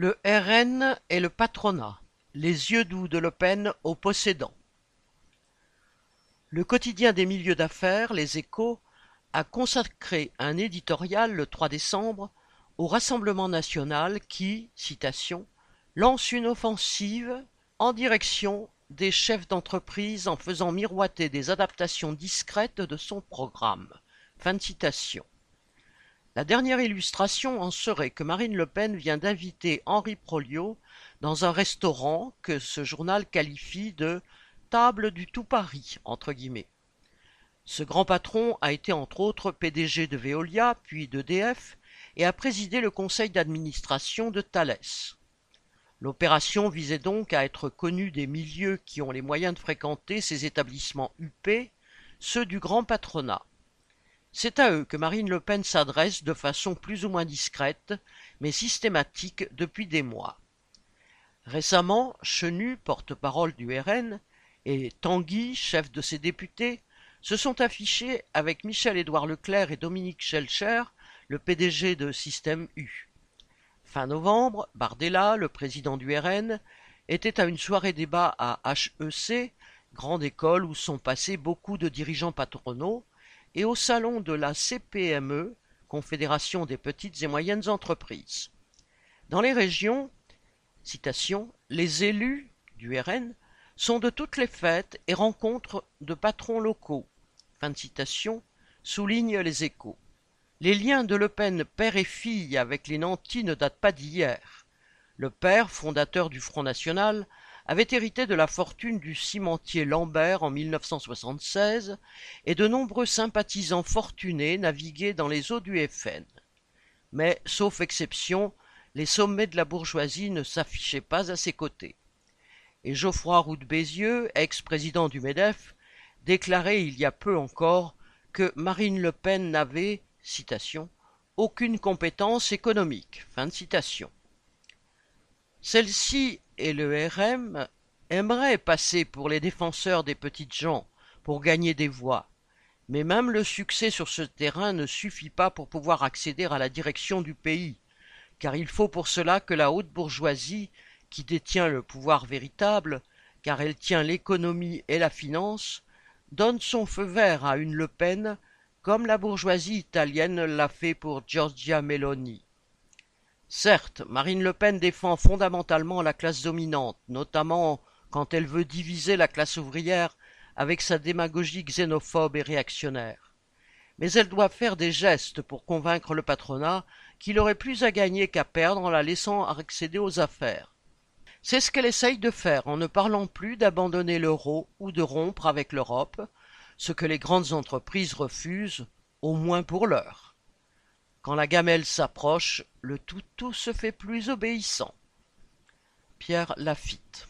Le RN et le patronat: les yeux doux de Le Pen aux possédants. Le quotidien des milieux d'affaires, Les Échos, a consacré un éditorial le 3 décembre au Rassemblement national qui, citation, lance une offensive en direction des chefs d'entreprise en faisant miroiter des adaptations discrètes de son programme. Fin de citation. La dernière illustration en serait que Marine Le Pen vient d'inviter Henri Proliot dans un restaurant que ce journal qualifie de table du tout Paris, entre guillemets. Ce grand patron a été entre autres PDG de Veolia, puis d'EDF, et a présidé le conseil d'administration de Thales. L'opération visait donc à être connue des milieux qui ont les moyens de fréquenter ces établissements huppés, ceux du grand patronat. C'est à eux que Marine Le Pen s'adresse de façon plus ou moins discrète, mais systématique depuis des mois. Récemment, Chenu, porte-parole du RN, et Tanguy, chef de ses députés, se sont affichés avec Michel-Édouard Leclerc et Dominique Schelcher, le PDG de Système U. Fin novembre, Bardella, le président du RN, était à une soirée débat à HEC, grande école où sont passés beaucoup de dirigeants patronaux, et au salon de la CPME, Confédération des petites et moyennes entreprises. Dans les régions, les élus du RN sont de toutes les fêtes et rencontres de patrons locaux. Fin soulignent les échos. Les liens de Le Pen père et fille avec les nantis ne datent pas d'hier. Le père, fondateur du Front National, avait hérité de la fortune du cimentier Lambert en 1976 et de nombreux sympathisants fortunés naviguaient dans les eaux du FN. Mais, sauf exception, les sommets de la bourgeoisie ne s'affichaient pas à ses côtés. Et Geoffroy Roux de Bézieux, ex-président du MEDEF, déclarait il y a peu encore que Marine Le Pen n'avait, aucune compétence économique. Fin de citation. Celle-ci et le RM aimeraient passer pour les défenseurs des petites gens pour gagner des voix. Mais même le succès sur ce terrain ne suffit pas pour pouvoir accéder à la direction du pays, car il faut pour cela que la haute bourgeoisie, qui détient le pouvoir véritable, car elle tient l'économie et la finance, donne son feu vert à une Le Pen, comme la bourgeoisie italienne l'a fait pour Giorgia Meloni. Certes, Marine Le Pen défend fondamentalement la classe dominante, notamment quand elle veut diviser la classe ouvrière avec sa démagogie xénophobe et réactionnaire. Mais elle doit faire des gestes pour convaincre le patronat qu'il aurait plus à gagner qu'à perdre en la laissant accéder aux affaires. C'est ce qu'elle essaye de faire en ne parlant plus d'abandonner l'euro ou de rompre avec l'Europe, ce que les grandes entreprises refusent, au moins pour l'heure. Quand la gamelle s'approche, le toutou se fait plus obéissant. Pierre Lafitte